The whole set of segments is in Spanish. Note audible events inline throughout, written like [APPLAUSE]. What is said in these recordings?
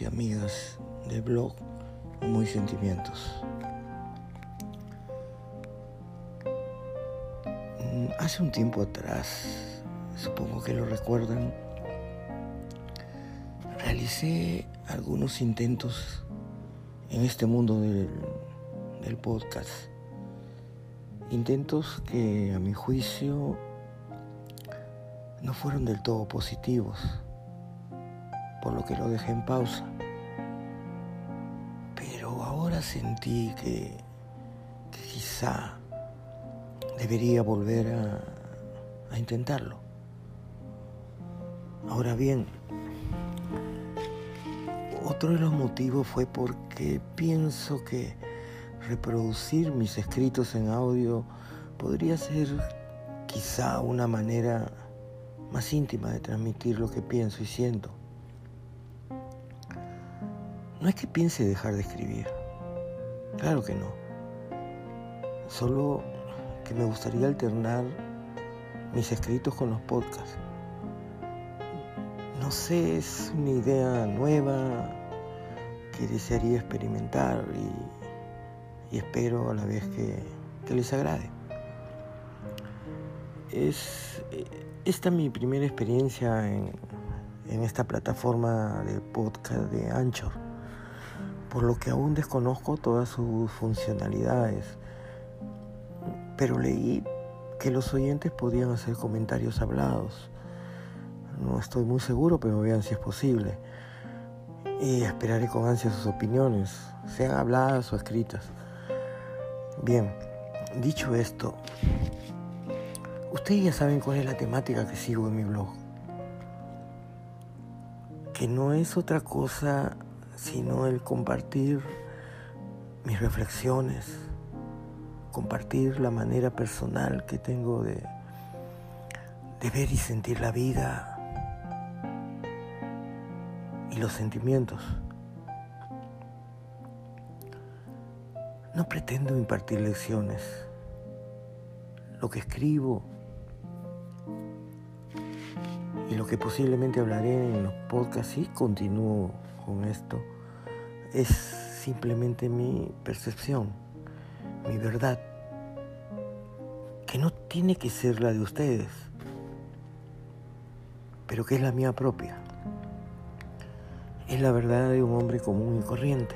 y amigas del blog Muy Sentimientos. Mm, hace un tiempo atrás, supongo que lo recuerdan, realicé algunos intentos en este mundo del podcast. Intentos que a mi juicio no fueron del todo positivos por lo que lo dejé en pausa. Pero ahora sentí que, quizá debería volver a, a intentarlo. Ahora bien, otro de los motivos fue porque pienso que reproducir mis escritos en audio podría ser quizá una manera más íntima de transmitir lo que pienso y siento. No es que piense dejar de escribir, claro que no. Solo que me gustaría alternar mis escritos con los podcasts. No sé, es una idea nueva que desearía experimentar y, espero a la vez que, les agrade. Es esta mi primera experiencia en, en esta plataforma de podcast de Anchor por lo que aún desconozco todas sus funcionalidades. Pero leí que los oyentes podían hacer comentarios hablados. No estoy muy seguro, pero vean si es posible. Y esperaré con ansia sus opiniones, sean habladas o escritas. Bien, dicho esto, ustedes ya saben cuál es la temática que sigo en mi blog. Que no es otra cosa sino el compartir mis reflexiones, compartir la manera personal que tengo de, ver y sentir la vida y los sentimientos. No pretendo impartir lecciones. Lo que escribo y lo que posiblemente hablaré en los podcasts y continúo con esto es simplemente mi percepción, mi verdad, que no tiene que ser la de ustedes, pero que es la mía propia. Es la verdad de un hombre común y corriente.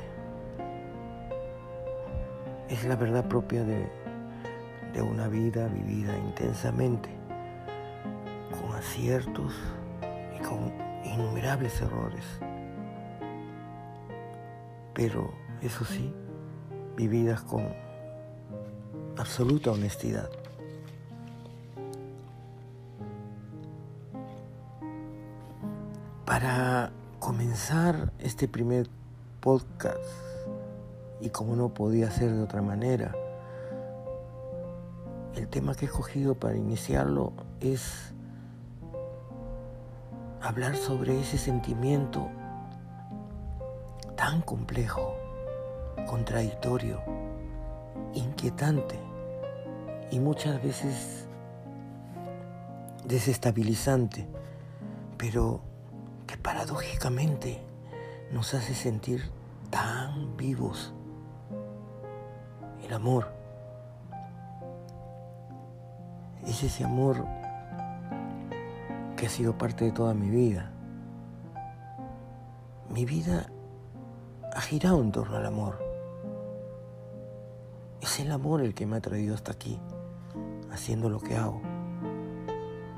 Es la verdad propia de, de una vida vivida intensamente, con aciertos y con innumerables errores pero eso sí, vividas con absoluta honestidad. Para comenzar este primer podcast, y como no podía ser de otra manera, el tema que he escogido para iniciarlo es hablar sobre ese sentimiento tan complejo, contradictorio, inquietante y muchas veces desestabilizante, pero que paradójicamente nos hace sentir tan vivos. El amor es ese amor que ha sido parte de toda mi vida. Mi vida ha girado en torno al amor. Es el amor el que me ha traído hasta aquí, haciendo lo que hago.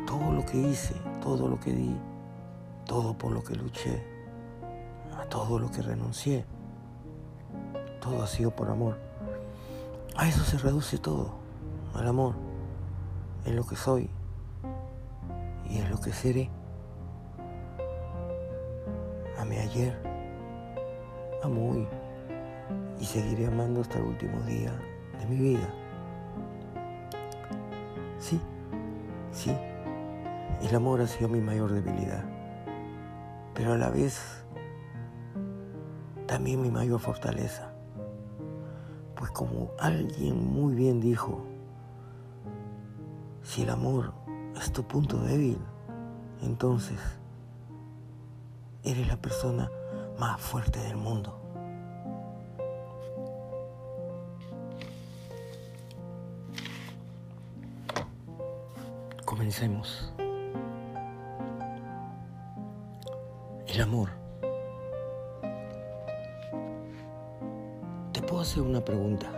Todo lo que hice, todo lo que di, todo por lo que luché, a todo lo que renuncié, todo ha sido por amor. A eso se reduce todo, al amor, en lo que soy y en lo que seré. A mi ayer amo y seguiré amando hasta el último día de mi vida. Sí, sí, el amor ha sido mi mayor debilidad, pero a la vez también mi mayor fortaleza. Pues como alguien muy bien dijo, si el amor es tu punto débil, entonces eres la persona más fuerte del mundo. Comencemos. El amor. Te puedo hacer una pregunta.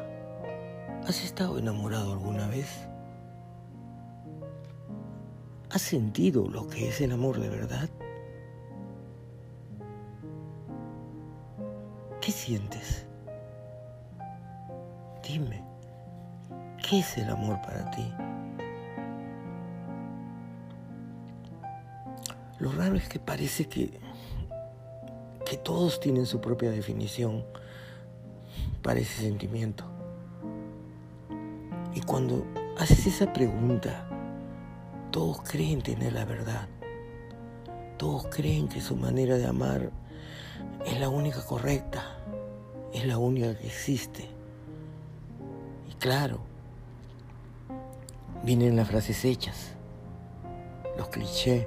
¿Has estado enamorado alguna vez? ¿Has sentido lo que es el amor de verdad? Dime, ¿qué es el amor para ti? Lo raro es que parece que, que todos tienen su propia definición para ese sentimiento. Y cuando haces esa pregunta, todos creen tener la verdad. Todos creen que su manera de amar es la única correcta es la única que existe. Y claro, vienen las frases hechas, los clichés.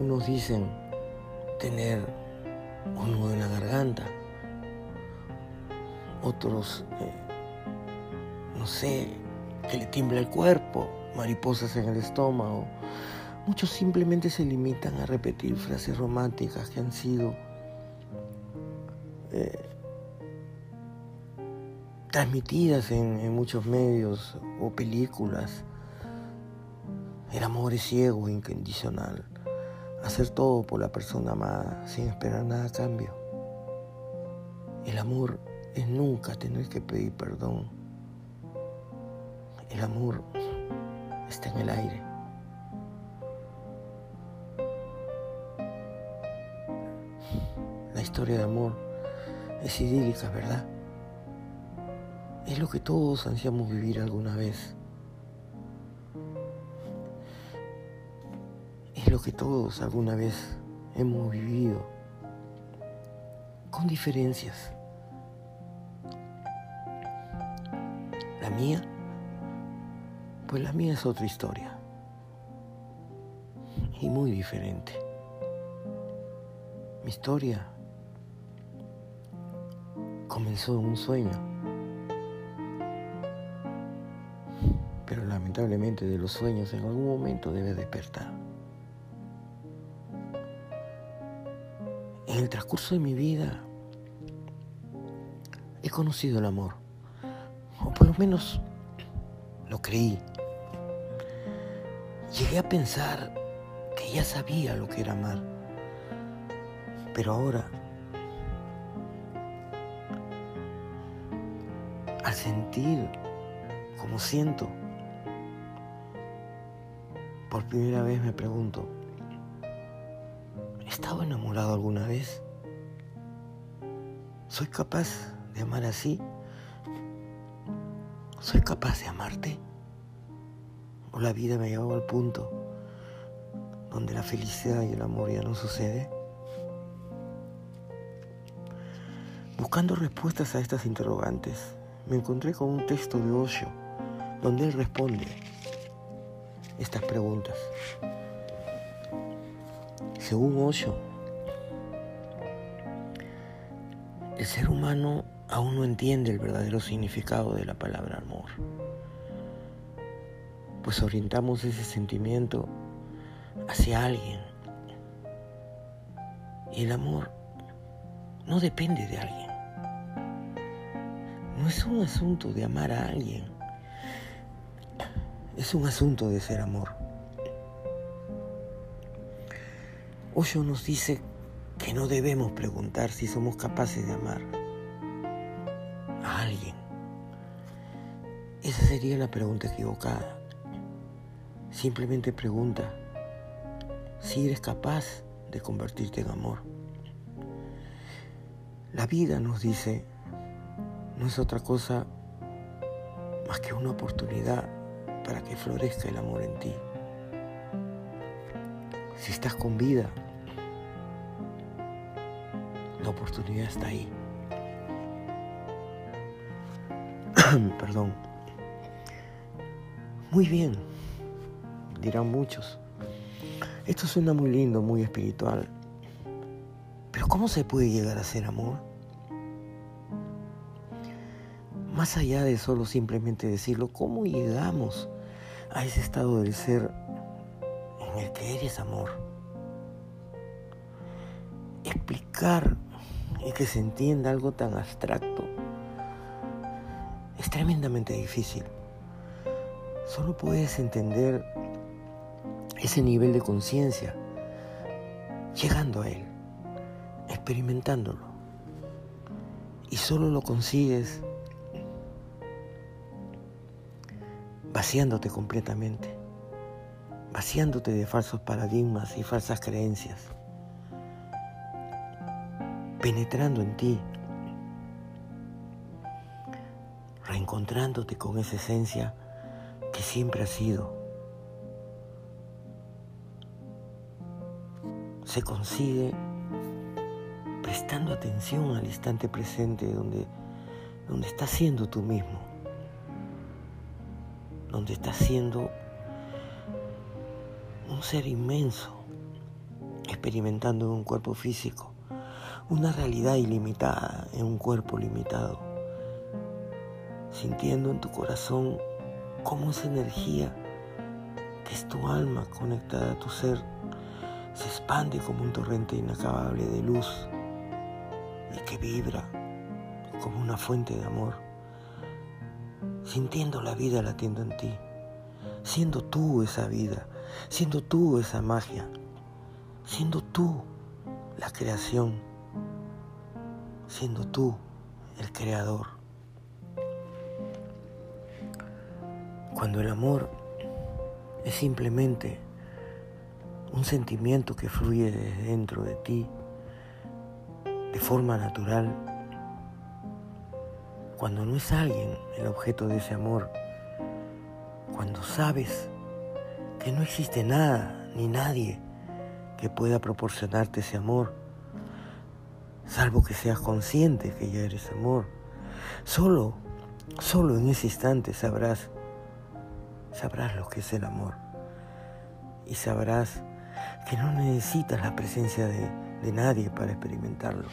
Unos dicen tener un nudo en la garganta, otros, eh, no sé, que le tiembla el cuerpo, mariposas en el estómago. Muchos simplemente se limitan a repetir frases románticas que han sido eh, transmitidas en, muchos medios o películas. El amor es ciego, incondicional. Hacer todo por la persona amada sin esperar nada a cambio. El amor es nunca tener que pedir perdón. El amor está en el aire. La historia de amor es idílica, ¿verdad? Es lo que todos ansiamos vivir alguna vez. Es lo que todos alguna vez hemos vivido, con diferencias. La mía, pues la mía es otra historia y muy diferente. Mi historia comenzó en un sueño lamentablemente de los sueños en algún momento debe despertar. En el transcurso de mi vida he conocido el amor, o por lo menos lo creí. Llegué a pensar que ya sabía lo que era amar, pero ahora, al sentir como siento, por primera vez me pregunto, ¿he estado enamorado alguna vez? ¿Soy capaz de amar así? ¿Soy capaz de amarte? ¿O la vida me ha llevado al punto donde la felicidad y el amor ya no sucede? Buscando respuestas a estas interrogantes, me encontré con un texto de Osho, donde él responde, estas preguntas. Según Osho, el ser humano aún no entiende el verdadero significado de la palabra amor, pues orientamos ese sentimiento hacia alguien. Y el amor no depende de alguien. No es un asunto de amar a alguien es un asunto de ser amor. Osho nos dice que no debemos preguntar si somos capaces de amar a alguien. Esa sería la pregunta equivocada. Simplemente pregunta si eres capaz de convertirte en amor. La vida nos dice, no es otra cosa más que una oportunidad para que florezca el amor en ti. Si estás con vida, la oportunidad está ahí. [CLEARS THROAT] Perdón. Muy bien, dirán muchos. Esto suena muy lindo, muy espiritual. Pero ¿cómo se puede llegar a ser amor? Más allá de solo simplemente decirlo, ¿cómo llegamos a ese estado del ser en el que eres amor? Explicar y que se entienda algo tan abstracto es tremendamente difícil. Solo puedes entender ese nivel de conciencia llegando a él, experimentándolo. Y solo lo consigues vaciándote completamente, vaciándote de falsos paradigmas y falsas creencias, penetrando en ti, reencontrándote con esa esencia que siempre ha sido. Se consigue prestando atención al instante presente donde, donde estás siendo tú mismo, donde estás siendo un ser inmenso, experimentando en un cuerpo físico, una realidad ilimitada en un cuerpo limitado, sintiendo en tu corazón cómo esa energía que es tu alma conectada a tu ser se expande como un torrente inacabable de luz y que vibra como una fuente de amor, sintiendo la vida latiendo en ti, siendo tú esa vida, siendo tú esa magia, siendo tú la creación, siendo tú el creador. Cuando el amor es simplemente un sentimiento que fluye desde dentro de ti de forma natural, cuando no es alguien el objeto de ese amor, cuando sabes que no existe nada ni nadie que pueda proporcionarte ese amor, salvo que seas consciente que ya eres amor, solo, solo en ese instante sabrás sabrás lo que es el amor y sabrás que no necesitas la presencia de, de nadie para experimentarlo.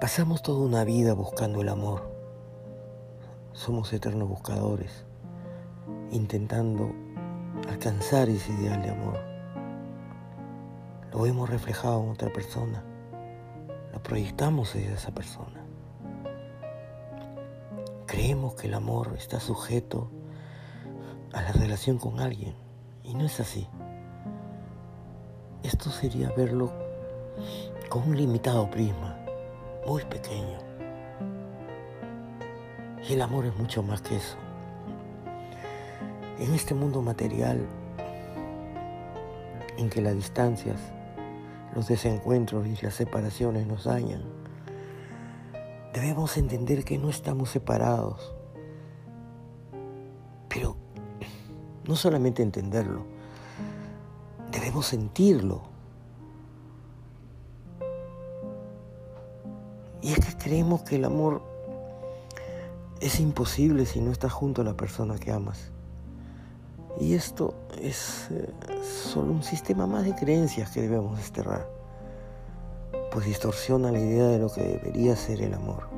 Pasamos toda una vida buscando el amor. Somos eternos buscadores, intentando alcanzar ese ideal de amor. Lo vemos reflejado en otra persona, lo proyectamos en esa persona. Creemos que el amor está sujeto a la relación con alguien y no es así. Esto sería verlo con un limitado prisma, muy pequeño. Y el amor es mucho más que eso. En este mundo material en que las distancias, los desencuentros y las separaciones nos dañan, debemos entender que no estamos separados. Pero no solamente entenderlo, debemos sentirlo. Y es que creemos que el amor es imposible si no estás junto a la persona que amas. Y esto es eh, solo un sistema más de creencias que debemos desterrar pues distorsiona la idea de lo que debería ser el amor.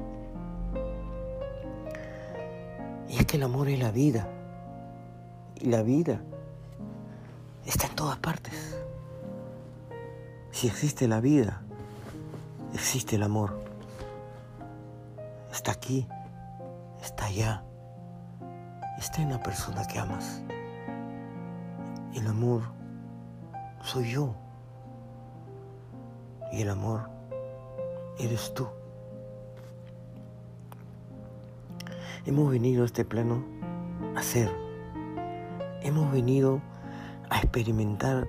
Y es que el amor es la vida. Y la vida está en todas partes. Si existe la vida, existe el amor. Está aquí, está allá, está en la persona que amas. El amor soy yo. Y el amor eres tú. Hemos venido a este plano a ser. Hemos venido a experimentar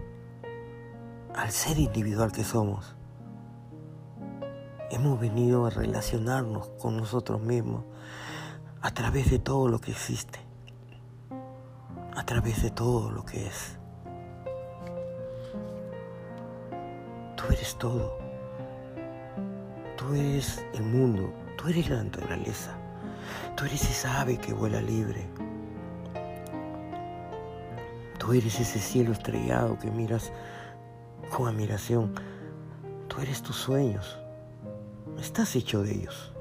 al ser individual que somos. Hemos venido a relacionarnos con nosotros mismos a través de todo lo que existe, a través de todo lo que es. Tú eres todo. Tú eres el mundo. Tú eres la naturaleza. Tú eres esa ave que vuela libre. Tú eres ese cielo estrellado que miras con admiración. Tú eres tus sueños. Estás hecho de ellos.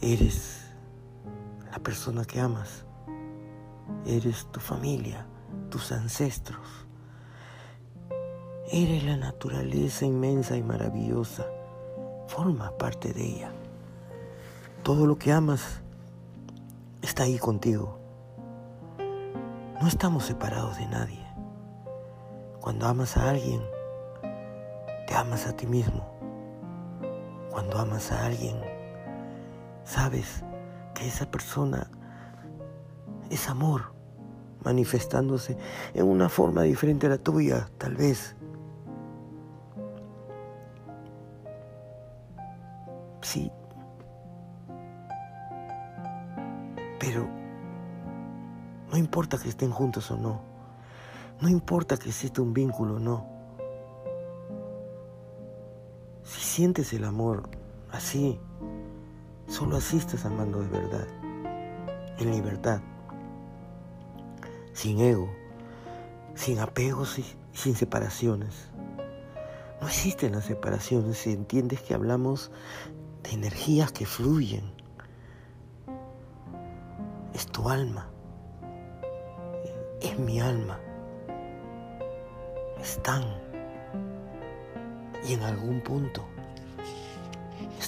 Eres la persona que amas. Eres tu familia, tus ancestros. Eres la naturaleza inmensa y maravillosa. Formas parte de ella. Todo lo que amas está ahí contigo. No estamos separados de nadie. Cuando amas a alguien, te amas a ti mismo. Cuando amas a alguien, sabes que esa persona es amor manifestándose en una forma diferente a la tuya, tal vez. Sí. Pero no importa que estén juntos o no. No importa que exista un vínculo o no. Sientes el amor así, solo así estás amando de verdad, en libertad, sin ego, sin apegos y sin separaciones. No existen las separaciones si entiendes que hablamos de energías que fluyen. Es tu alma, es mi alma están y en algún punto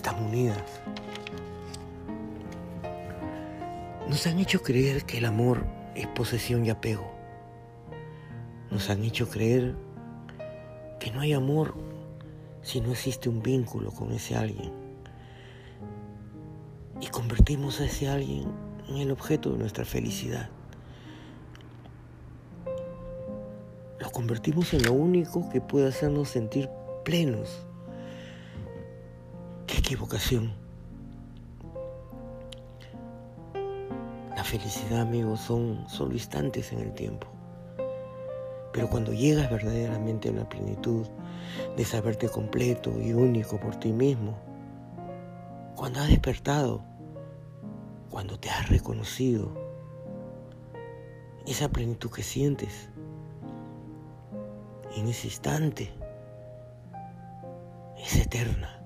están unidas. Nos han hecho creer que el amor es posesión y apego. Nos han hecho creer que no hay amor si no existe un vínculo con ese alguien. Y convertimos a ese alguien en el objeto de nuestra felicidad. Lo convertimos en lo único que puede hacernos sentir plenos. ¡Qué equivocación! La felicidad, amigos, son solo instantes en el tiempo. Pero cuando llegas verdaderamente a la plenitud de saberte completo y único por ti mismo, cuando has despertado, cuando te has reconocido, esa plenitud que sientes en ese instante es eterna,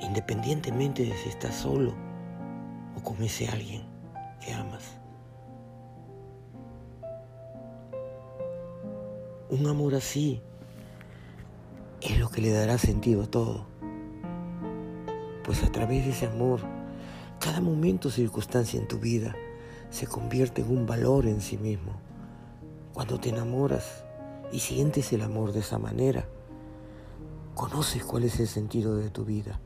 independientemente de si estás solo o con ese alguien que amas. Un amor así es lo que le dará sentido a todo, pues a través de ese amor, cada momento o circunstancia en tu vida se convierte en un valor en sí mismo. Cuando te enamoras, y sientes el amor de esa manera, conoces cuál es el sentido de tu vida.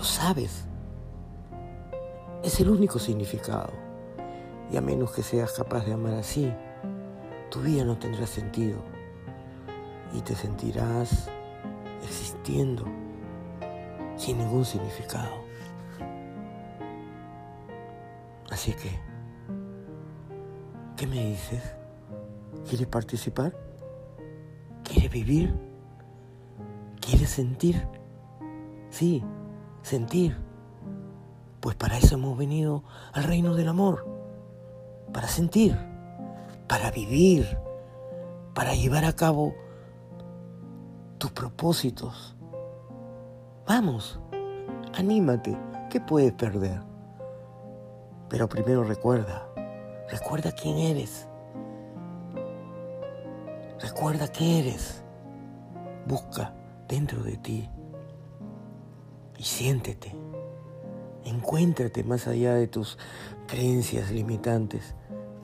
Lo sabes. Es el único significado. Y a menos que seas capaz de amar así, tu vida no tendrá sentido. Y te sentirás existiendo sin ningún significado. Así que, ¿qué me dices? ¿Quieres participar? ¿Quieres vivir? ¿Quieres sentir? Sí, sentir. Pues para eso hemos venido al reino del amor. Para sentir, para vivir, para llevar a cabo tus propósitos. Vamos, anímate, ¿qué puedes perder? Pero primero recuerda, recuerda quién eres Recuerda que eres. Busca dentro de ti y siéntete. Encuéntrate más allá de tus creencias limitantes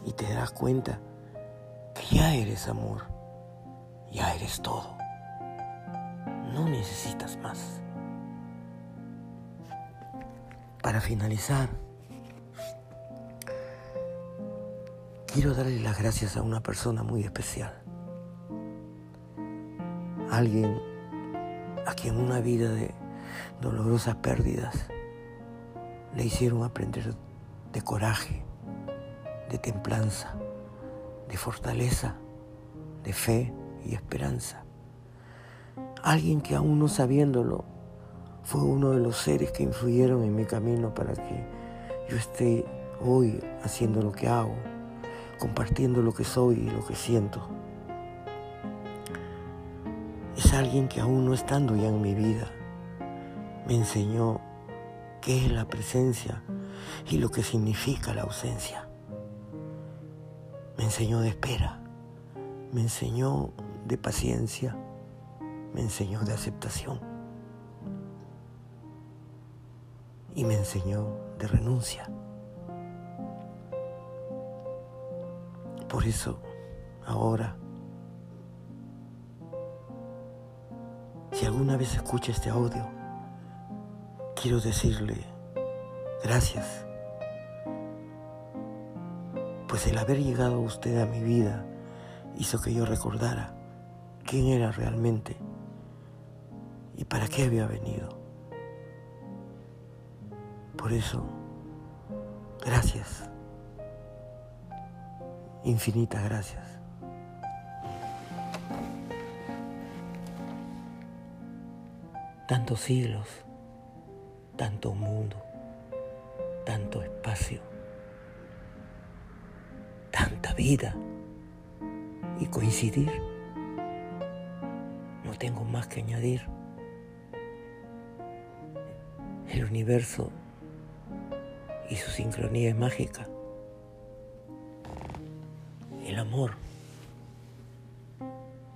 y te darás cuenta que ya eres amor, ya eres todo. No necesitas más. Para finalizar, quiero darle las gracias a una persona muy especial alguien a quien una vida de dolorosas pérdidas le hicieron aprender de coraje, de templanza, de fortaleza, de fe y esperanza. Alguien que aún no sabiéndolo fue uno de los seres que influyeron en mi camino para que yo esté hoy haciendo lo que hago, compartiendo lo que soy y lo que siento. Es alguien que aún no estando ya en mi vida, me enseñó qué es la presencia y lo que significa la ausencia. Me enseñó de espera, me enseñó de paciencia, me enseñó de aceptación y me enseñó de renuncia. Por eso, ahora, si alguna vez escucha este audio, quiero decirle gracias, pues el haber llegado usted a mi vida hizo que yo recordara quién era realmente y para qué había venido. Por eso, gracias, infinitas gracias. Tantos siglos, tanto mundo, tanto espacio, tanta vida y coincidir. No tengo más que añadir. El universo y su sincronía es mágica. El amor,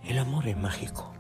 el amor es mágico.